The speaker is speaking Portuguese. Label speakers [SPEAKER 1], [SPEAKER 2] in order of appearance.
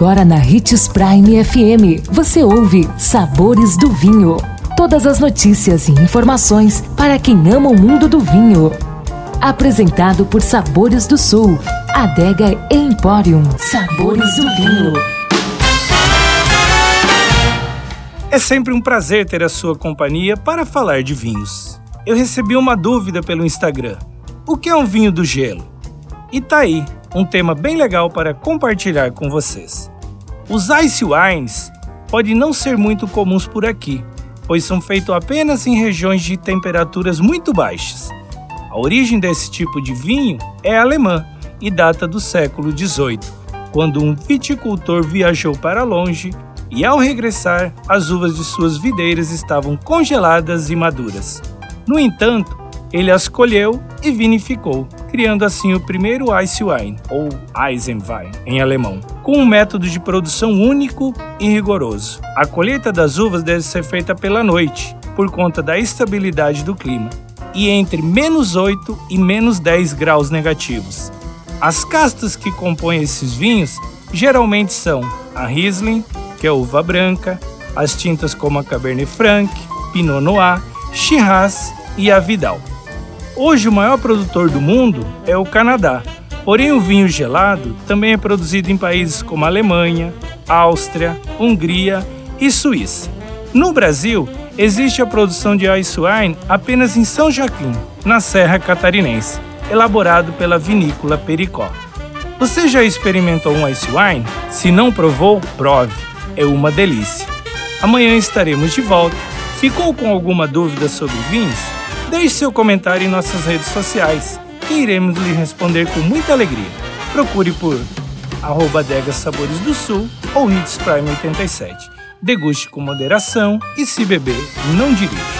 [SPEAKER 1] Agora na Ritz Prime FM, você ouve Sabores do Vinho. Todas as notícias e informações para quem ama o mundo do vinho. Apresentado por Sabores do Sul, Adega Emporium. Sabores do Vinho.
[SPEAKER 2] É sempre um prazer ter a sua companhia para falar de vinhos. Eu recebi uma dúvida pelo Instagram. O que é um vinho do gelo? E tá aí, um tema bem legal para compartilhar com vocês. Os ice wines podem não ser muito comuns por aqui, pois são feitos apenas em regiões de temperaturas muito baixas. A origem desse tipo de vinho é alemã e data do século XVIII, quando um viticultor viajou para longe e, ao regressar, as uvas de suas videiras estavam congeladas e maduras. No entanto, ele as colheu e vinificou, criando assim o primeiro Ice Wine, ou Eisenwein em alemão, com um método de produção único e rigoroso. A colheita das uvas deve ser feita pela noite, por conta da estabilidade do clima, e entre menos 8 e menos 10 graus negativos. As castas que compõem esses vinhos geralmente são a Riesling, que é uva branca, as tintas como a Cabernet Franc, Pinot Noir, Shiraz e a Vidal. Hoje o maior produtor do mundo é o Canadá, porém o vinho gelado também é produzido em países como Alemanha, Áustria, Hungria e Suíça. No Brasil, existe a produção de ice wine apenas em São Joaquim, na Serra Catarinense, elaborado pela vinícola Pericó. Você já experimentou um ice wine? Se não provou, prove. É uma delícia. Amanhã estaremos de volta. Ficou com alguma dúvida sobre vinhos? Deixe seu comentário em nossas redes sociais e iremos lhe responder com muita alegria. Procure por arroba Adega Sabores do Sul ou Hits Prime 87. Deguste com moderação e se beber, não dirija.